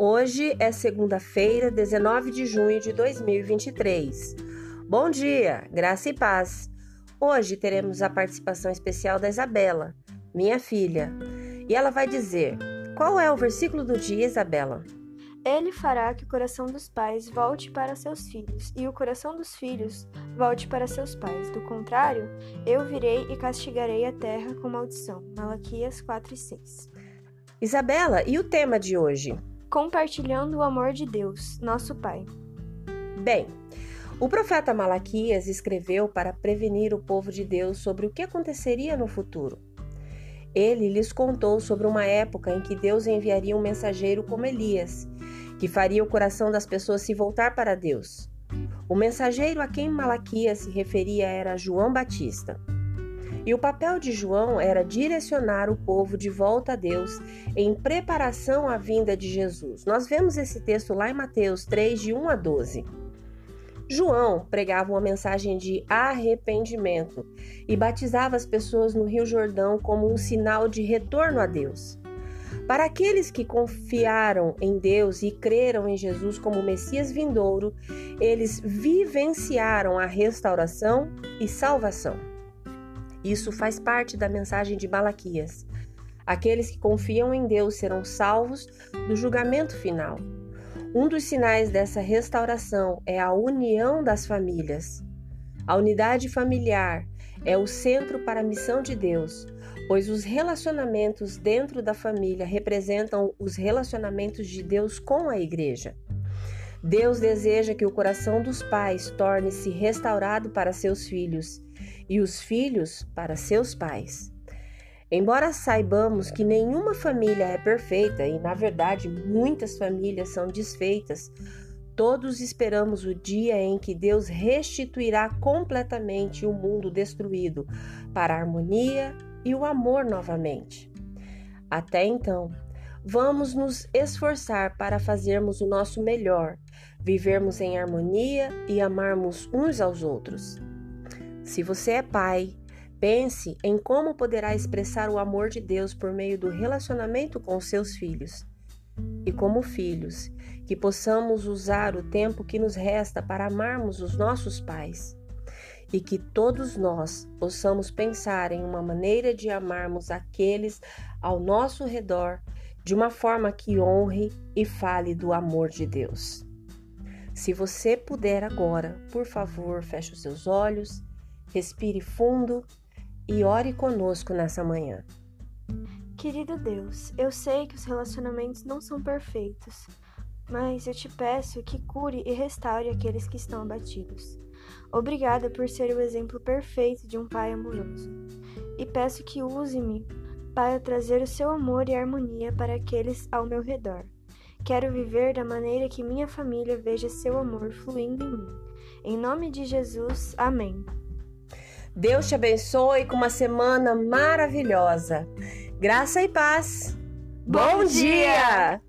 Hoje é segunda-feira, 19 de junho de 2023. Bom dia, graça e paz. Hoje teremos a participação especial da Isabela, minha filha, e ela vai dizer: Qual é o versículo do dia, Isabela? Ele fará que o coração dos pais volte para seus filhos, e o coração dos filhos volte para seus pais. Do contrário, eu virei e castigarei a terra com maldição. Malaquias 4 e 6. Isabela, e o tema de hoje? Compartilhando o amor de Deus, nosso Pai. Bem, o profeta Malaquias escreveu para prevenir o povo de Deus sobre o que aconteceria no futuro. Ele lhes contou sobre uma época em que Deus enviaria um mensageiro como Elias, que faria o coração das pessoas se voltar para Deus. O mensageiro a quem Malaquias se referia era João Batista. E o papel de João era direcionar o povo de volta a Deus em preparação à vinda de Jesus. Nós vemos esse texto lá em Mateus 3, de 1 a 12. João pregava uma mensagem de arrependimento e batizava as pessoas no Rio Jordão como um sinal de retorno a Deus. Para aqueles que confiaram em Deus e creram em Jesus como Messias vindouro, eles vivenciaram a restauração e salvação. Isso faz parte da mensagem de Malaquias. Aqueles que confiam em Deus serão salvos do julgamento final. Um dos sinais dessa restauração é a união das famílias. A unidade familiar é o centro para a missão de Deus, pois os relacionamentos dentro da família representam os relacionamentos de Deus com a igreja. Deus deseja que o coração dos pais torne-se restaurado para seus filhos e os filhos para seus pais. Embora saibamos que nenhuma família é perfeita e, na verdade, muitas famílias são desfeitas, todos esperamos o dia em que Deus restituirá completamente o mundo destruído para a harmonia e o amor novamente. Até então, vamos nos esforçar para fazermos o nosso melhor, vivermos em harmonia e amarmos uns aos outros. Se você é pai, pense em como poderá expressar o amor de Deus por meio do relacionamento com seus filhos. E como filhos, que possamos usar o tempo que nos resta para amarmos os nossos pais. E que todos nós possamos pensar em uma maneira de amarmos aqueles ao nosso redor de uma forma que honre e fale do amor de Deus. Se você puder agora, por favor, feche os seus olhos Respire fundo e ore conosco nessa manhã. Querido Deus, eu sei que os relacionamentos não são perfeitos, mas eu te peço que cure e restaure aqueles que estão abatidos. Obrigada por ser o exemplo perfeito de um pai amoroso. E peço que use-me para trazer o seu amor e harmonia para aqueles ao meu redor. Quero viver da maneira que minha família veja seu amor fluindo em mim. Em nome de Jesus, amém. Deus te abençoe com uma semana maravilhosa. Graça e paz. Bom, Bom dia! dia!